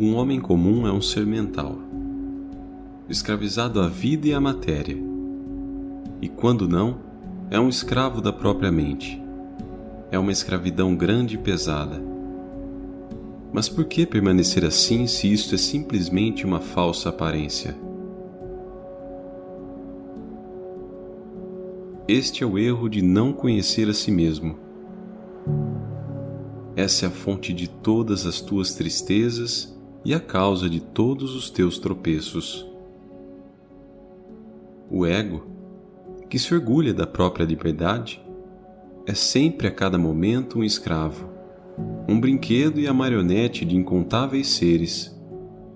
Um homem comum é um ser mental, escravizado à vida e à matéria, e quando não, é um escravo da própria mente. É uma escravidão grande e pesada. Mas por que permanecer assim se isto é simplesmente uma falsa aparência? Este é o erro de não conhecer a si mesmo. Essa é a fonte de todas as tuas tristezas e a causa de todos os teus tropeços. O ego, que se orgulha da própria liberdade, é sempre a cada momento um escravo, um brinquedo e a marionete de incontáveis seres,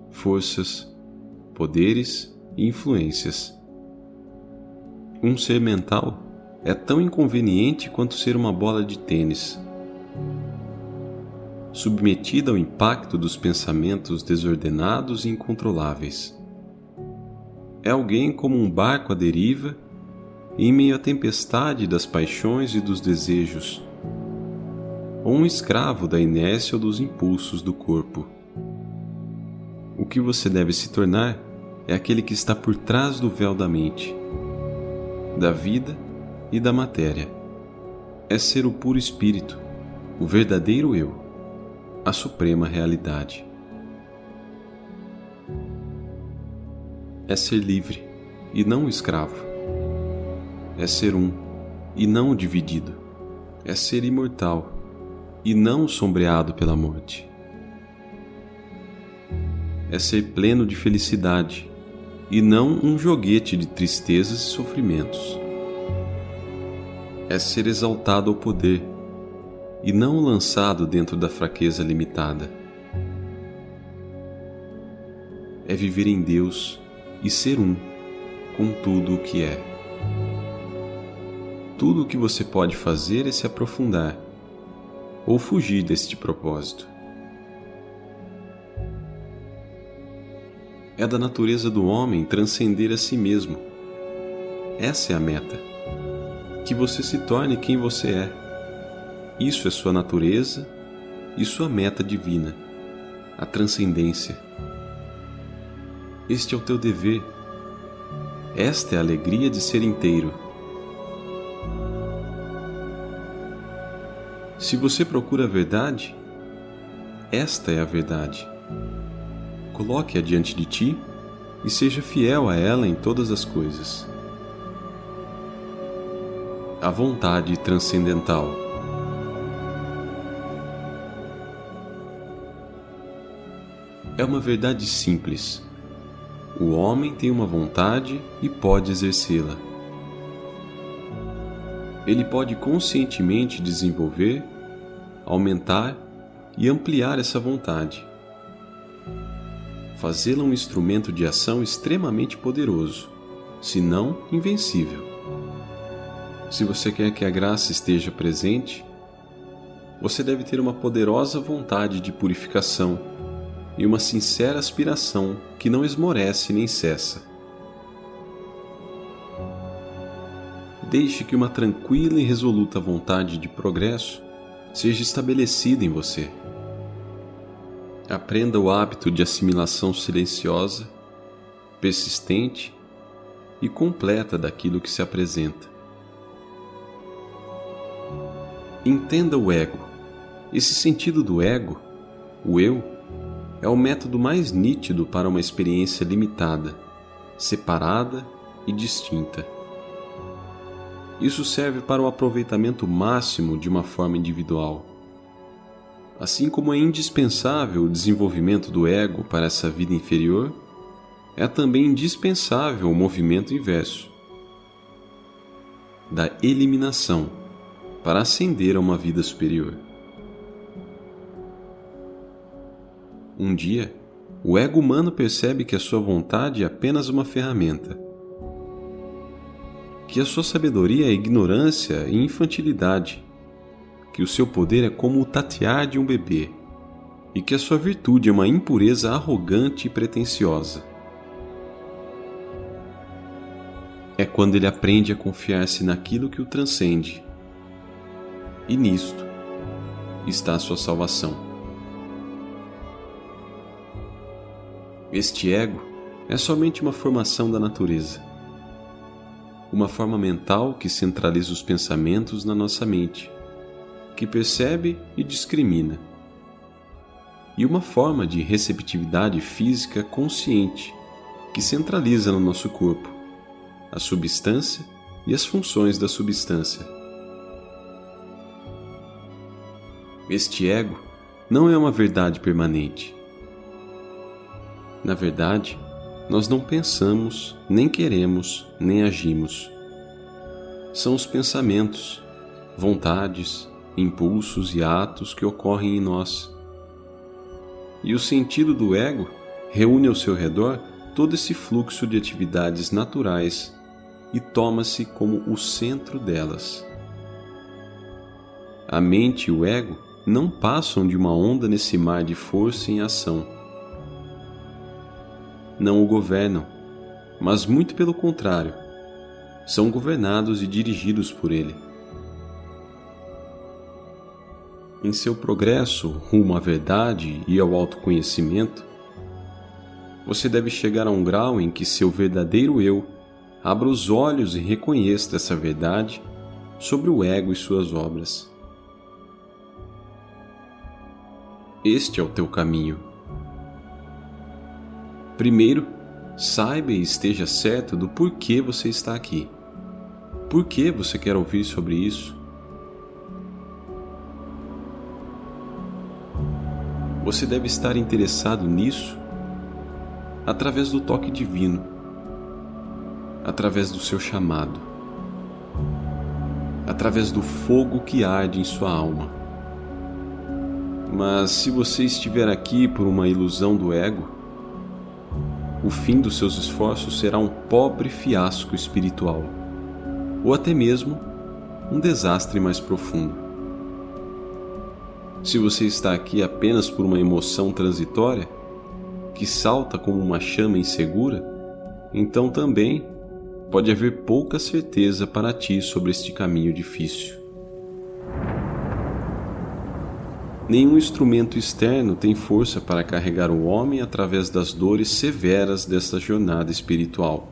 forças, poderes e influências. Um ser mental é tão inconveniente quanto ser uma bola de tênis submetida ao impacto dos pensamentos desordenados e incontroláveis. É alguém como um barco à deriva, em meio à tempestade das paixões e dos desejos, ou um escravo da inércia ou dos impulsos do corpo. O que você deve se tornar é aquele que está por trás do véu da mente, da vida e da matéria. É ser o puro espírito, o verdadeiro eu a suprema realidade. É ser livre e não escravo. É ser um e não dividido. É ser imortal e não sombreado pela morte. É ser pleno de felicidade e não um joguete de tristezas e sofrimentos. É ser exaltado ao poder e não lançado dentro da fraqueza limitada. É viver em Deus e ser um com tudo o que é. Tudo o que você pode fazer é se aprofundar ou fugir deste propósito. É da natureza do homem transcender a si mesmo. Essa é a meta. Que você se torne quem você é isso é sua natureza e sua meta divina, a transcendência. Este é o teu dever. Esta é a alegria de ser inteiro. Se você procura a verdade, esta é a verdade. Coloque-a diante de ti e seja fiel a ela em todas as coisas. A vontade transcendental. É uma verdade simples. O homem tem uma vontade e pode exercê-la. Ele pode conscientemente desenvolver, aumentar e ampliar essa vontade. Fazê-la um instrumento de ação extremamente poderoso, se não invencível. Se você quer que a graça esteja presente, você deve ter uma poderosa vontade de purificação e uma sincera aspiração que não esmorece nem cessa. Deixe que uma tranquila e resoluta vontade de progresso seja estabelecida em você. Aprenda o hábito de assimilação silenciosa, persistente e completa daquilo que se apresenta. Entenda o ego. Esse sentido do ego, o eu, é o método mais nítido para uma experiência limitada, separada e distinta. Isso serve para o aproveitamento máximo de uma forma individual. Assim como é indispensável o desenvolvimento do ego para essa vida inferior, é também indispensável o movimento inverso da eliminação para ascender a uma vida superior. Um dia, o ego humano percebe que a sua vontade é apenas uma ferramenta, que a sua sabedoria é ignorância e infantilidade, que o seu poder é como o tatear de um bebê e que a sua virtude é uma impureza arrogante e pretensiosa. É quando ele aprende a confiar-se naquilo que o transcende. E nisto está a sua salvação. Este ego é somente uma formação da natureza. Uma forma mental que centraliza os pensamentos na nossa mente, que percebe e discrimina. E uma forma de receptividade física consciente, que centraliza no nosso corpo a substância e as funções da substância. Este ego não é uma verdade permanente. Na verdade, nós não pensamos, nem queremos, nem agimos. São os pensamentos, vontades, impulsos e atos que ocorrem em nós. E o sentido do ego reúne ao seu redor todo esse fluxo de atividades naturais e toma-se como o centro delas. A mente e o ego não passam de uma onda nesse mar de força em ação. Não o governam, mas muito pelo contrário, são governados e dirigidos por ele. Em seu progresso rumo à verdade e ao autoconhecimento, você deve chegar a um grau em que seu verdadeiro eu abra os olhos e reconheça essa verdade sobre o ego e suas obras. Este é o teu caminho. Primeiro, saiba e esteja certo do porquê você está aqui. Por que você quer ouvir sobre isso? Você deve estar interessado nisso através do toque divino através do seu chamado, através do fogo que arde em sua alma. Mas se você estiver aqui por uma ilusão do ego, o fim dos seus esforços será um pobre fiasco espiritual, ou até mesmo um desastre mais profundo. Se você está aqui apenas por uma emoção transitória, que salta como uma chama insegura, então também pode haver pouca certeza para ti sobre este caminho difícil. Nenhum instrumento externo tem força para carregar o homem através das dores severas desta jornada espiritual.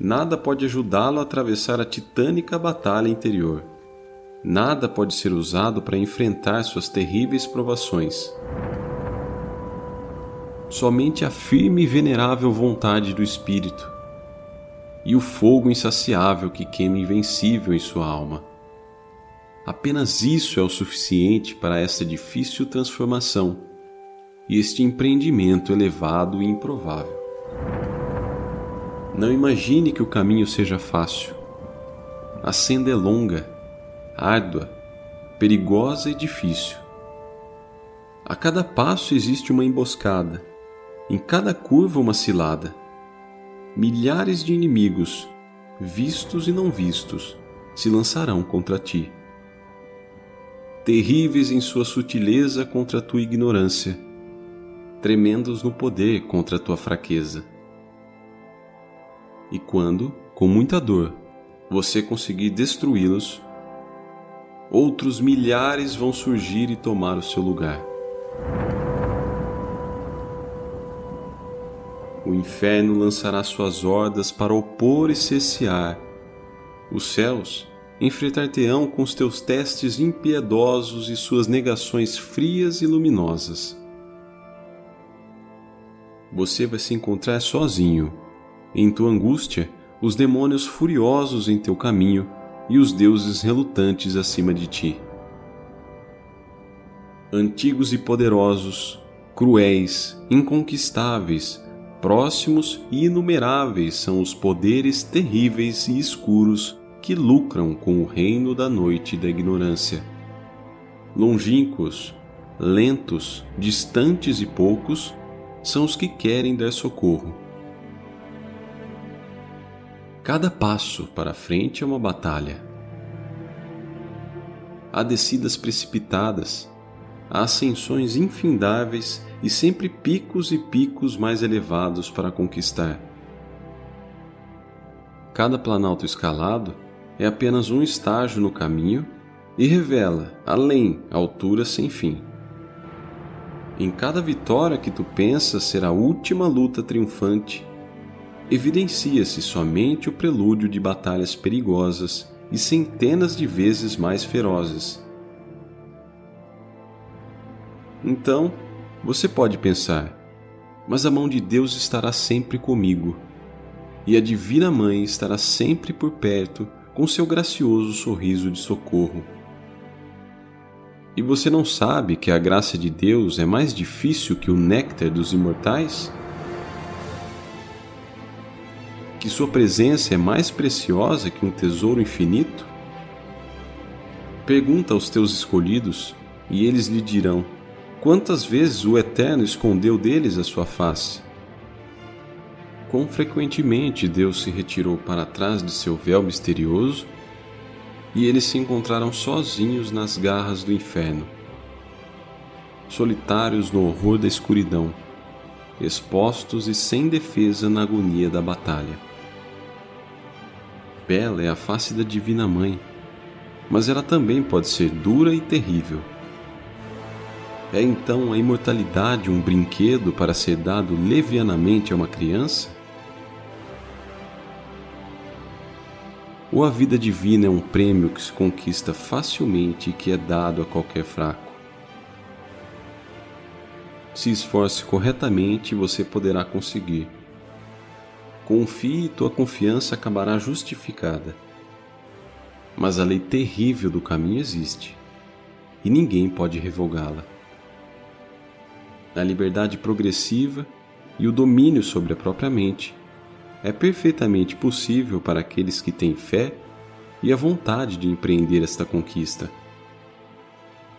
Nada pode ajudá-lo a atravessar a titânica batalha interior. Nada pode ser usado para enfrentar suas terríveis provações. Somente a firme e venerável vontade do Espírito e o fogo insaciável que queima invencível em sua alma. Apenas isso é o suficiente para esta difícil transformação e este empreendimento elevado e improvável. Não imagine que o caminho seja fácil. A senda é longa, árdua, perigosa e difícil. A cada passo existe uma emboscada, em cada curva uma cilada milhares de inimigos, vistos e não vistos, se lançarão contra ti. Terríveis em sua sutileza contra a tua ignorância, tremendos no poder contra a tua fraqueza. E quando, com muita dor, você conseguir destruí-los, outros milhares vão surgir e tomar o seu lugar. O inferno lançará suas hordas para opor e cessear. Os céus enfrentar-te-ão com os teus testes impiedosos e suas negações frias e luminosas. Você vai se encontrar sozinho. Em tua angústia, os demônios furiosos em teu caminho e os deuses relutantes acima de ti. Antigos e poderosos, cruéis, inconquistáveis, Próximos e inumeráveis são os poderes terríveis e escuros que lucram com o reino da noite e da ignorância. Longínquos, lentos, distantes e poucos são os que querem dar socorro. Cada passo para frente é uma batalha. Há descidas precipitadas, há ascensões infindáveis e sempre picos e picos mais elevados para conquistar. Cada planalto escalado é apenas um estágio no caminho e revela, além, alturas sem fim. Em cada vitória que tu pensas ser a última luta triunfante, evidencia-se somente o prelúdio de batalhas perigosas e centenas de vezes mais ferozes. Então, você pode pensar, mas a mão de Deus estará sempre comigo, e a Divina Mãe estará sempre por perto com seu gracioso sorriso de socorro. E você não sabe que a graça de Deus é mais difícil que o néctar dos imortais? Que sua presença é mais preciosa que um tesouro infinito? Pergunta aos teus escolhidos, e eles lhe dirão: Quantas vezes o Eterno escondeu deles a sua face? Quão frequentemente Deus se retirou para trás de seu véu misterioso e eles se encontraram sozinhos nas garras do inferno, solitários no horror da escuridão, expostos e sem defesa na agonia da batalha. Bela é a face da Divina Mãe, mas ela também pode ser dura e terrível. É então a imortalidade um brinquedo para ser dado levianamente a uma criança? Ou a vida divina é um prêmio que se conquista facilmente e que é dado a qualquer fraco? Se esforce corretamente, você poderá conseguir. Confie e tua confiança acabará justificada. Mas a lei terrível do caminho existe, e ninguém pode revogá-la. A liberdade progressiva e o domínio sobre a própria mente é perfeitamente possível para aqueles que têm fé e a vontade de empreender esta conquista.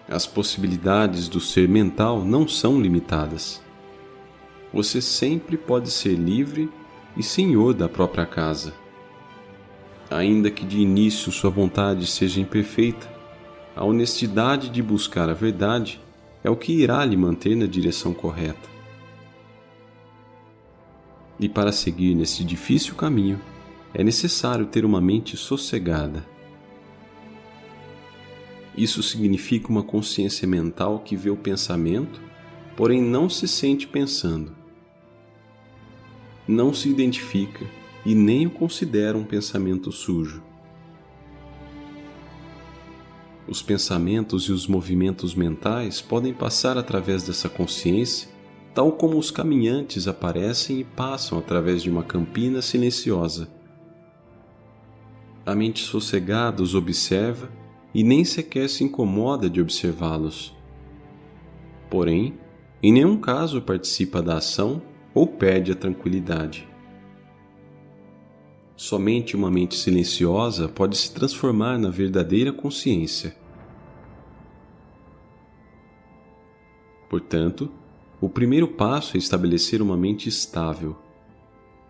As possibilidades do ser mental não são limitadas. Você sempre pode ser livre e senhor da própria casa. Ainda que de início sua vontade seja imperfeita, a honestidade de buscar a verdade é o que irá lhe manter na direção correta. E para seguir nesse difícil caminho, é necessário ter uma mente sossegada. Isso significa uma consciência mental que vê o pensamento, porém não se sente pensando. Não se identifica e nem o considera um pensamento sujo. Os pensamentos e os movimentos mentais podem passar através dessa consciência tal como os caminhantes aparecem e passam através de uma campina silenciosa. A mente sossegada os observa e nem sequer se incomoda de observá-los. Porém, em nenhum caso participa da ação ou perde a tranquilidade. Somente uma mente silenciosa pode se transformar na verdadeira consciência. Portanto, o primeiro passo é estabelecer uma mente estável,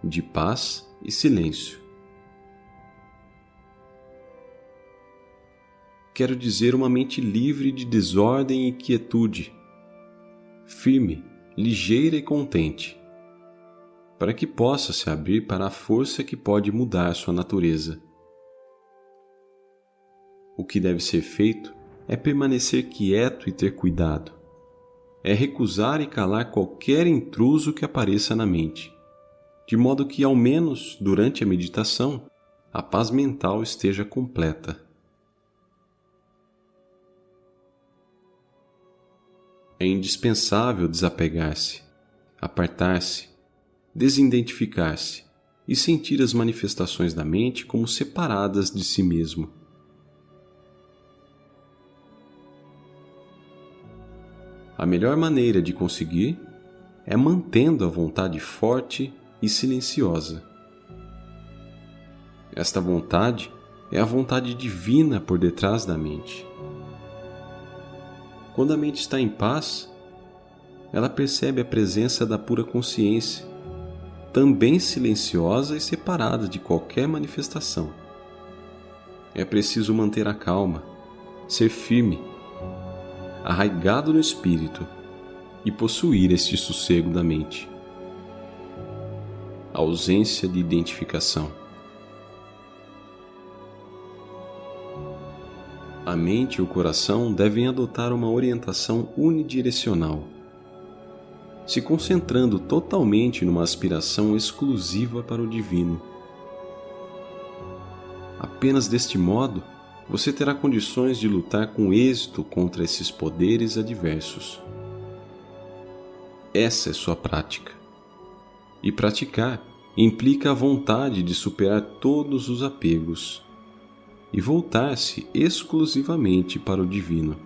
de paz e silêncio. Quero dizer uma mente livre de desordem e quietude, firme, ligeira e contente, para que possa se abrir para a força que pode mudar sua natureza. O que deve ser feito é permanecer quieto e ter cuidado é recusar e calar qualquer intruso que apareça na mente, de modo que, ao menos durante a meditação, a paz mental esteja completa. É indispensável desapegar-se, apartar-se, desidentificar-se e sentir as manifestações da mente como separadas de si mesmo. A melhor maneira de conseguir é mantendo a vontade forte e silenciosa. Esta vontade é a vontade divina por detrás da mente. Quando a mente está em paz, ela percebe a presença da pura consciência, também silenciosa e separada de qualquer manifestação. É preciso manter a calma, ser firme arraigado no espírito e possuir este sossego da mente. Ausência de identificação. A mente e o coração devem adotar uma orientação unidirecional, se concentrando totalmente numa aspiração exclusiva para o divino. Apenas deste modo você terá condições de lutar com êxito contra esses poderes adversos. Essa é sua prática. E praticar implica a vontade de superar todos os apegos e voltar-se exclusivamente para o divino.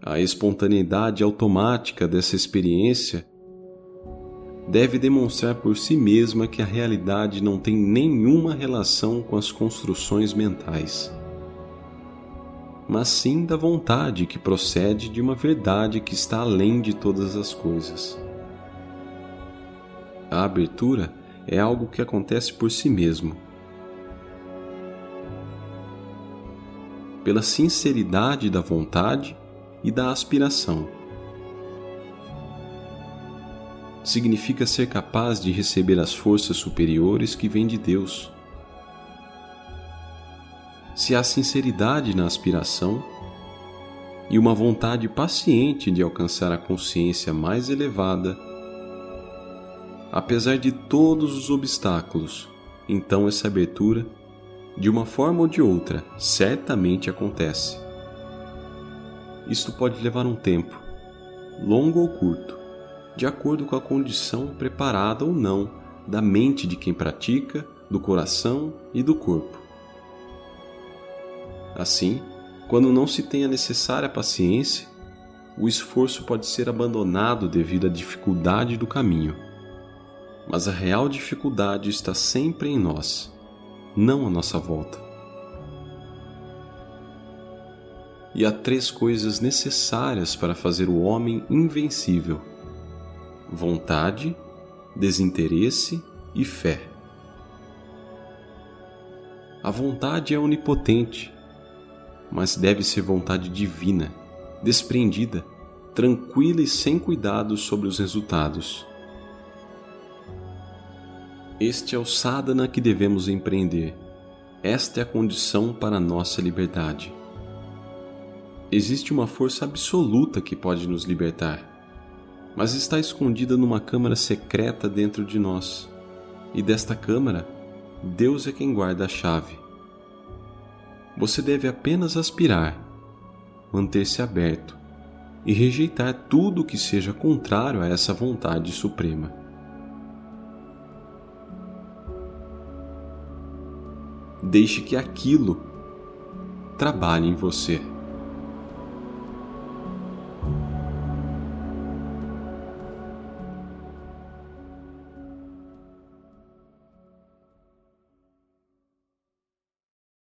A espontaneidade automática dessa experiência deve demonstrar por si mesma que a realidade não tem nenhuma relação com as construções mentais mas sim da vontade que procede de uma verdade que está além de todas as coisas. A abertura é algo que acontece por si mesmo. Pela sinceridade da vontade e da aspiração. Significa ser capaz de receber as forças superiores que vêm de Deus se há sinceridade na aspiração e uma vontade paciente de alcançar a consciência mais elevada, apesar de todos os obstáculos, então essa abertura, de uma forma ou de outra, certamente acontece. Isto pode levar um tempo, longo ou curto, de acordo com a condição preparada ou não da mente de quem pratica, do coração e do corpo. Assim, quando não se tem a necessária paciência, o esforço pode ser abandonado devido à dificuldade do caminho. Mas a real dificuldade está sempre em nós, não à nossa volta. E há três coisas necessárias para fazer o homem invencível: vontade, desinteresse e fé. A vontade é onipotente mas deve ser vontade divina, desprendida, tranquila e sem cuidados sobre os resultados. Este é o sadhana que devemos empreender. Esta é a condição para a nossa liberdade. Existe uma força absoluta que pode nos libertar, mas está escondida numa câmara secreta dentro de nós. E desta câmara, Deus é quem guarda a chave. Você deve apenas aspirar, manter-se aberto e rejeitar tudo que seja contrário a essa vontade suprema. Deixe que aquilo trabalhe em você.